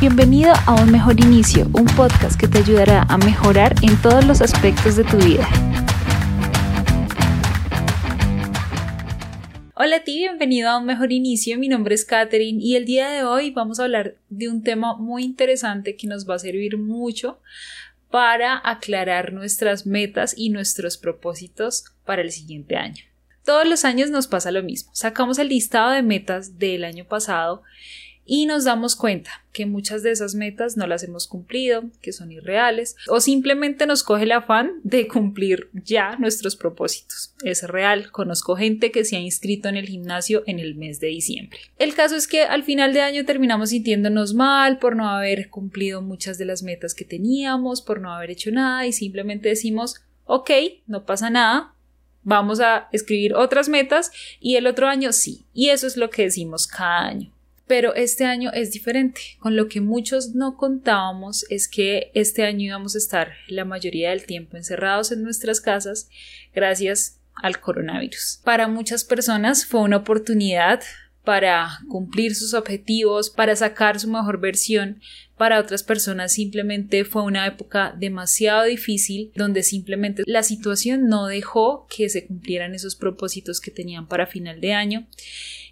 Bienvenido a Un Mejor Inicio, un podcast que te ayudará a mejorar en todos los aspectos de tu vida. Hola a ti, bienvenido a Un Mejor Inicio. Mi nombre es Katherine y el día de hoy vamos a hablar de un tema muy interesante que nos va a servir mucho para aclarar nuestras metas y nuestros propósitos para el siguiente año. Todos los años nos pasa lo mismo. Sacamos el listado de metas del año pasado y nos damos cuenta que muchas de esas metas no las hemos cumplido, que son irreales, o simplemente nos coge el afán de cumplir ya nuestros propósitos. Es real, conozco gente que se ha inscrito en el gimnasio en el mes de diciembre. El caso es que al final de año terminamos sintiéndonos mal por no haber cumplido muchas de las metas que teníamos, por no haber hecho nada y simplemente decimos, ok, no pasa nada, vamos a escribir otras metas y el otro año sí. Y eso es lo que decimos cada año. Pero este año es diferente. Con lo que muchos no contábamos es que este año íbamos a estar la mayoría del tiempo encerrados en nuestras casas gracias al coronavirus. Para muchas personas fue una oportunidad para cumplir sus objetivos, para sacar su mejor versión. Para otras personas simplemente fue una época demasiado difícil donde simplemente la situación no dejó que se cumplieran esos propósitos que tenían para final de año.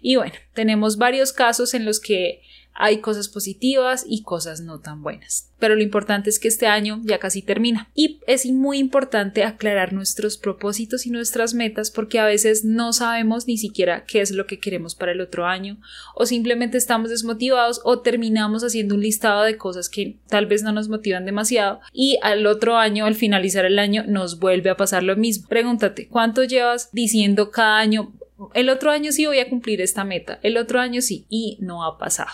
Y bueno, tenemos varios casos en los que hay cosas positivas y cosas no tan buenas. Pero lo importante es que este año ya casi termina. Y es muy importante aclarar nuestros propósitos y nuestras metas porque a veces no sabemos ni siquiera qué es lo que queremos para el otro año o simplemente estamos desmotivados o terminamos haciendo un listado de cosas que tal vez no nos motivan demasiado y al otro año, al finalizar el año, nos vuelve a pasar lo mismo. Pregúntate, ¿cuánto llevas diciendo cada año el otro año sí voy a cumplir esta meta, el otro año sí, y no ha pasado.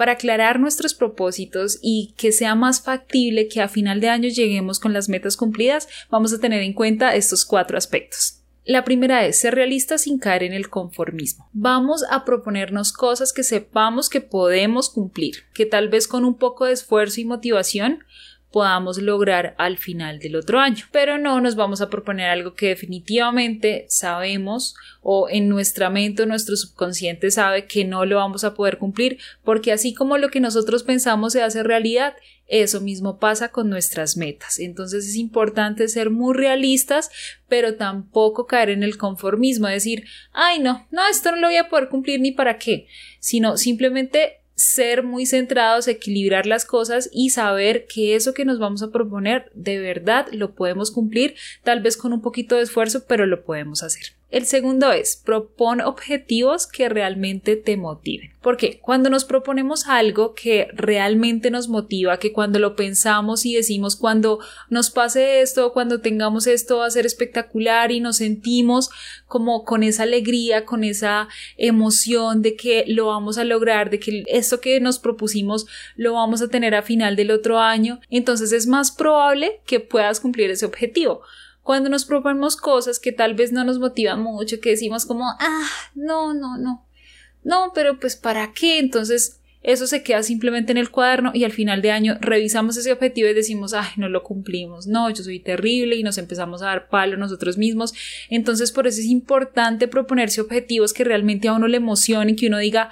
Para aclarar nuestros propósitos y que sea más factible que a final de año lleguemos con las metas cumplidas, vamos a tener en cuenta estos cuatro aspectos. La primera es ser realistas sin caer en el conformismo. Vamos a proponernos cosas que sepamos que podemos cumplir, que tal vez con un poco de esfuerzo y motivación podamos lograr al final del otro año. Pero no nos vamos a proponer algo que definitivamente sabemos o en nuestra mente o nuestro subconsciente sabe que no lo vamos a poder cumplir porque así como lo que nosotros pensamos se hace realidad, eso mismo pasa con nuestras metas. Entonces es importante ser muy realistas, pero tampoco caer en el conformismo, decir, ay no, no, esto no lo voy a poder cumplir ni para qué, sino simplemente ser muy centrados, equilibrar las cosas y saber que eso que nos vamos a proponer de verdad lo podemos cumplir, tal vez con un poquito de esfuerzo, pero lo podemos hacer. El segundo es, propon objetivos que realmente te motiven. Porque cuando nos proponemos algo que realmente nos motiva, que cuando lo pensamos y decimos cuando nos pase esto, cuando tengamos esto va a ser espectacular y nos sentimos como con esa alegría, con esa emoción de que lo vamos a lograr, de que esto que nos propusimos lo vamos a tener a final del otro año, entonces es más probable que puedas cumplir ese objetivo cuando nos proponemos cosas que tal vez no nos motivan mucho, que decimos como, ah, no, no, no, no, pero pues ¿para qué? Entonces eso se queda simplemente en el cuaderno y al final de año revisamos ese objetivo y decimos, ay, no lo cumplimos, no, yo soy terrible y nos empezamos a dar palo nosotros mismos. Entonces por eso es importante proponerse objetivos que realmente a uno le emocionen, que uno diga,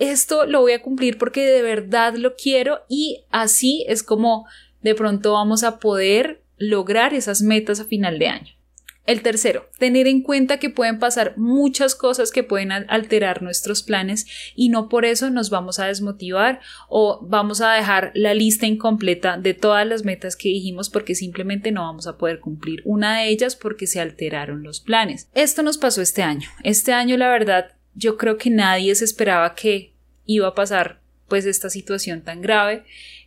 esto lo voy a cumplir porque de verdad lo quiero y así es como de pronto vamos a poder lograr esas metas a final de año. El tercero, tener en cuenta que pueden pasar muchas cosas que pueden alterar nuestros planes y no por eso nos vamos a desmotivar o vamos a dejar la lista incompleta de todas las metas que dijimos porque simplemente no vamos a poder cumplir una de ellas porque se alteraron los planes. Esto nos pasó este año. Este año, la verdad, yo creo que nadie se esperaba que iba a pasar pues esta situación tan grave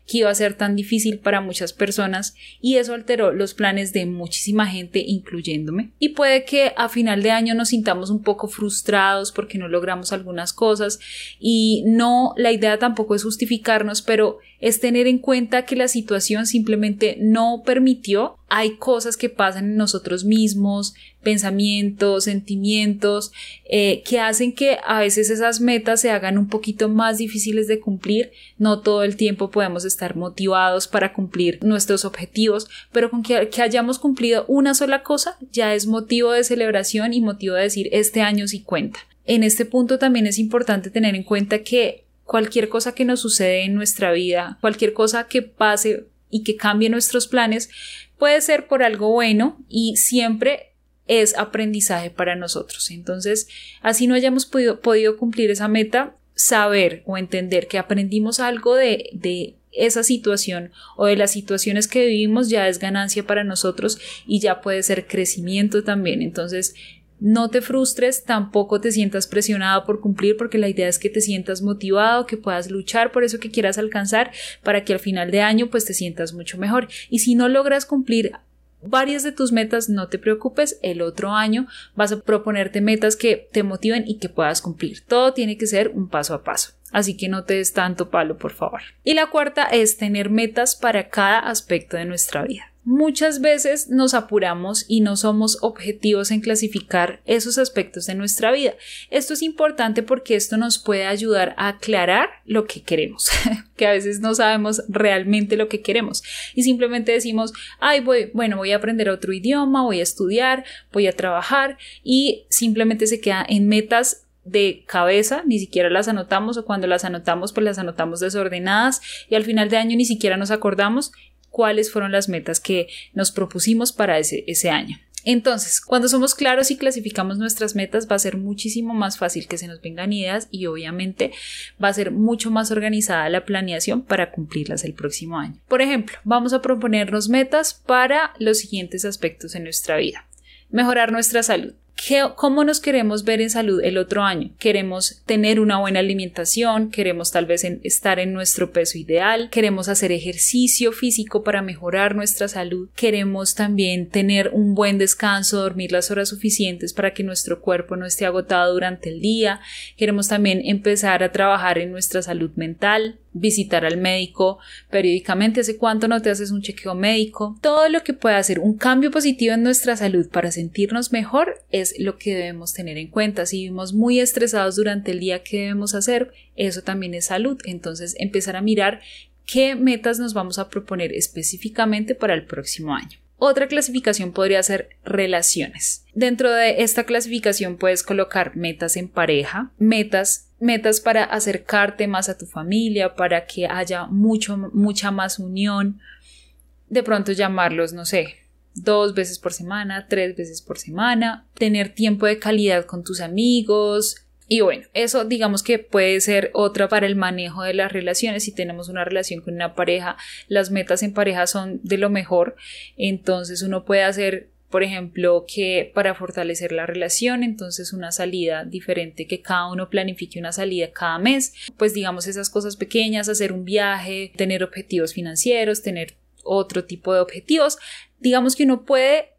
que iba a ser tan difícil para muchas personas y eso alteró los planes de muchísima gente, incluyéndome. Y puede que a final de año nos sintamos un poco frustrados porque no logramos algunas cosas y no, la idea tampoco es justificarnos, pero es tener en cuenta que la situación simplemente no permitió. Hay cosas que pasan en nosotros mismos, pensamientos, sentimientos, eh, que hacen que a veces esas metas se hagan un poquito más difíciles de cumplir. No todo el tiempo podemos estar motivados para cumplir nuestros objetivos, pero con que, que hayamos cumplido una sola cosa ya es motivo de celebración y motivo de decir este año sí cuenta. En este punto también es importante tener en cuenta que cualquier cosa que nos sucede en nuestra vida, cualquier cosa que pase y que cambie nuestros planes, puede ser por algo bueno y siempre es aprendizaje para nosotros. Entonces, así no hayamos podido, cumplir esa meta, saber o entender que aprendimos algo de esa situación o de las situaciones que vivimos ya es ganancia para nosotros y ya puede ser crecimiento también. Entonces, no te frustres, tampoco te sientas presionado por cumplir porque la idea es que te sientas motivado, que puedas luchar por eso que quieras alcanzar para que al final de año pues te sientas mucho mejor. Y si no logras cumplir varias de tus metas, no te preocupes, el otro año vas a proponerte metas que te motiven y que puedas cumplir. Todo tiene que ser un paso a paso. Así que no te des tanto palo, por favor. Y la cuarta es tener metas para cada aspecto de nuestra vida. Muchas veces nos apuramos y no somos objetivos en clasificar esos aspectos de nuestra vida. Esto es importante porque esto nos puede ayudar a aclarar lo que queremos, que a veces no sabemos realmente lo que queremos y simplemente decimos, ay, voy, bueno, voy a aprender otro idioma, voy a estudiar, voy a trabajar y simplemente se queda en metas de cabeza, ni siquiera las anotamos o cuando las anotamos pues las anotamos desordenadas y al final de año ni siquiera nos acordamos cuáles fueron las metas que nos propusimos para ese, ese año. Entonces, cuando somos claros y clasificamos nuestras metas, va a ser muchísimo más fácil que se nos vengan ideas y obviamente va a ser mucho más organizada la planeación para cumplirlas el próximo año. Por ejemplo, vamos a proponernos metas para los siguientes aspectos en nuestra vida. Mejorar nuestra salud. ¿Cómo nos queremos ver en salud el otro año? Queremos tener una buena alimentación, queremos tal vez estar en nuestro peso ideal, queremos hacer ejercicio físico para mejorar nuestra salud, queremos también tener un buen descanso, dormir las horas suficientes para que nuestro cuerpo no esté agotado durante el día, queremos también empezar a trabajar en nuestra salud mental, visitar al médico periódicamente, hace cuánto no te haces un chequeo médico, todo lo que pueda hacer un cambio positivo en nuestra salud para sentirnos mejor es lo que debemos tener en cuenta. Si vivimos muy estresados durante el día, ¿qué debemos hacer? Eso también es salud. Entonces, empezar a mirar qué metas nos vamos a proponer específicamente para el próximo año. Otra clasificación podría ser relaciones. Dentro de esta clasificación puedes colocar metas en pareja, metas metas para acercarte más a tu familia, para que haya mucho, mucha más unión. De pronto llamarlos, no sé, dos veces por semana, tres veces por semana, tener tiempo de calidad con tus amigos. Y bueno, eso digamos que puede ser otra para el manejo de las relaciones. Si tenemos una relación con una pareja, las metas en pareja son de lo mejor. Entonces uno puede hacer por ejemplo, que para fortalecer la relación, entonces una salida diferente, que cada uno planifique una salida cada mes, pues digamos esas cosas pequeñas, hacer un viaje, tener objetivos financieros, tener otro tipo de objetivos, digamos que uno puede,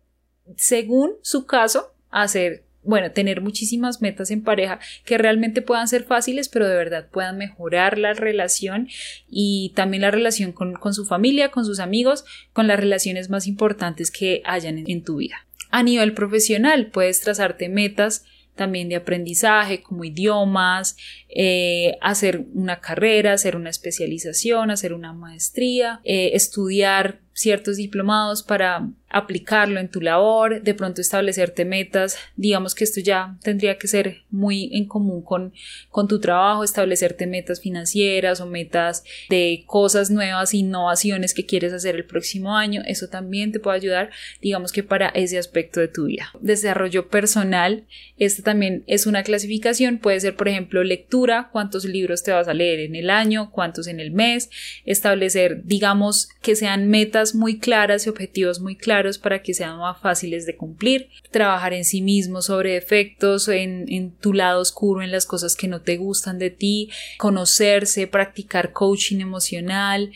según su caso, hacer bueno, tener muchísimas metas en pareja que realmente puedan ser fáciles, pero de verdad puedan mejorar la relación y también la relación con, su familia, con sus amigos, con las relaciones más importantes que hayan en, en tu vida. A nivel profesional, puedes trazarte metas también de aprendizaje como idiomas, eh, hacer una carrera, hacer una especialización, hacer una maestría, eh, estudiar ciertos diplomados para aplicarlo en tu labor, de pronto establecerte metas, digamos que esto ya tendría que ser muy en común con, con tu trabajo, establecerte metas financieras o metas de cosas nuevas, innovaciones que quieres hacer el próximo año, eso también te puede ayudar, digamos que para ese aspecto de tu vida. Desarrollo personal, esta también es una clasificación, puede ser por ejemplo lectura, cuántos libros te vas a leer en el año, cuántos en el mes, establecer, digamos, que sean metas muy claras y objetivos muy claros para que sean más fáciles de cumplir, trabajar en sí mismo sobre efectos, en, en tu lado oscuro, en las cosas que no te gustan de ti, conocerse, practicar coaching emocional,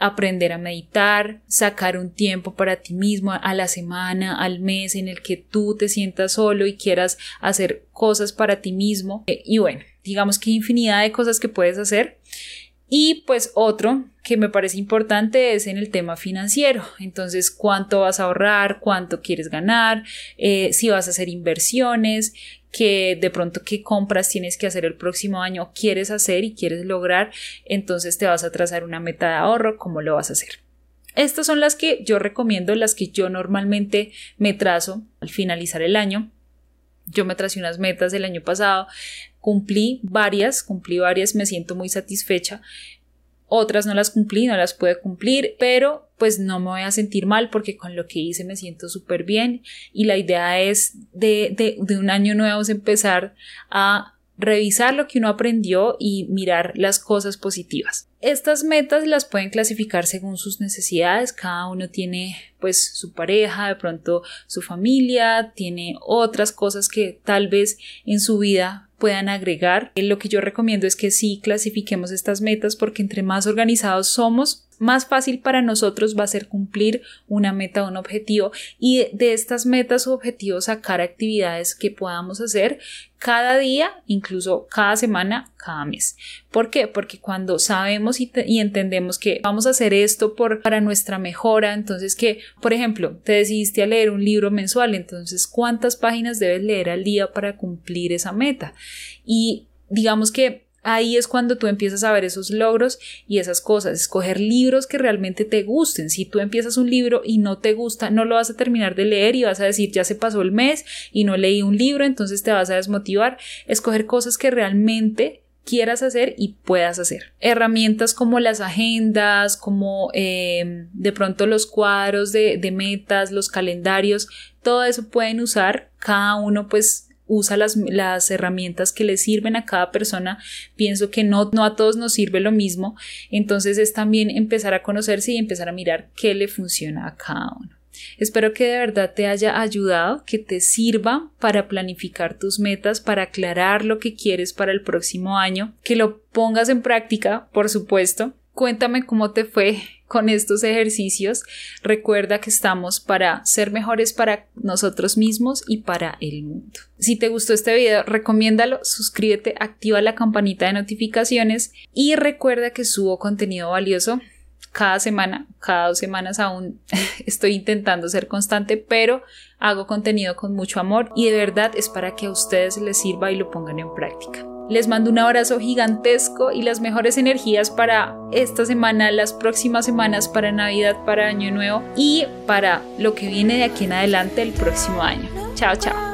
aprender a meditar, sacar un tiempo para ti mismo a la semana, al mes en el que tú te sientas solo y quieras hacer cosas para ti mismo. Eh, y bueno, digamos que infinidad de cosas que puedes hacer. Y pues otro que me parece importante es en el tema financiero. Entonces, cuánto vas a ahorrar, cuánto quieres ganar, eh, si vas a hacer inversiones, que de pronto qué compras tienes que hacer el próximo año, quieres hacer y quieres lograr, entonces te vas a trazar una meta de ahorro, cómo lo vas a hacer. Estas son las que yo recomiendo, las que yo normalmente me trazo al finalizar el año. Yo me tracé unas metas el año pasado cumplí varias, cumplí varias, me siento muy satisfecha. Otras no las cumplí, no las pude cumplir, pero pues no me voy a sentir mal porque con lo que hice me siento súper bien y la idea es de, de, de un año nuevo es empezar a revisar lo que uno aprendió y mirar las cosas positivas. Estas metas las pueden clasificar según sus necesidades, cada uno tiene pues su pareja, de pronto su familia, tiene otras cosas que tal vez en su vida puedan agregar. Lo que yo recomiendo es que sí clasifiquemos estas metas porque entre más organizados somos, más fácil para nosotros va a ser cumplir una meta o un objetivo y de estas metas o objetivos sacar actividades que podamos hacer cada día, incluso cada semana, cada mes. ¿Por qué? Porque cuando sabemos y, entendemos que vamos a hacer esto por, para nuestra mejora, entonces que, por ejemplo, te decidiste a leer un libro mensual, entonces cuántas páginas debes leer al día para cumplir esa meta. Y digamos que Ahí es cuando tú empiezas a ver esos logros y esas cosas, escoger libros que realmente te gusten. Si tú empiezas un libro y no te gusta, no lo vas a terminar de leer y vas a decir ya se pasó el mes y no leí un libro, entonces te vas a desmotivar. Escoger cosas que realmente quieras hacer y puedas hacer. Herramientas como las agendas, como eh, de pronto los cuadros de metas, los calendarios, todo eso pueden usar. Cada uno pues usa las, las herramientas que le sirven a cada persona. Pienso que no, no a todos nos sirve lo mismo. Entonces es también empezar a conocerse y empezar a mirar qué le funciona a cada uno. Espero que de verdad te haya ayudado, que te sirva para planificar tus metas, para aclarar lo que quieres para el próximo año, que lo pongas en práctica, por supuesto. Cuéntame cómo te fue con estos ejercicios. Recuerda que estamos para ser mejores para nosotros mismos y para el mundo. Si te gustó este video, recomiéndalo, suscríbete, activa la campanita de notificaciones y recuerda que subo contenido valioso cada semana, cada dos semanas aún estoy intentando ser constante, pero hago contenido con mucho amor y de verdad es para que a ustedes les sirva y lo pongan en práctica. Les mando un abrazo gigantesco y las mejores energías para esta semana, las próximas semanas, para Navidad, para Año Nuevo y para lo que viene de aquí en adelante el próximo año. Chao, chao.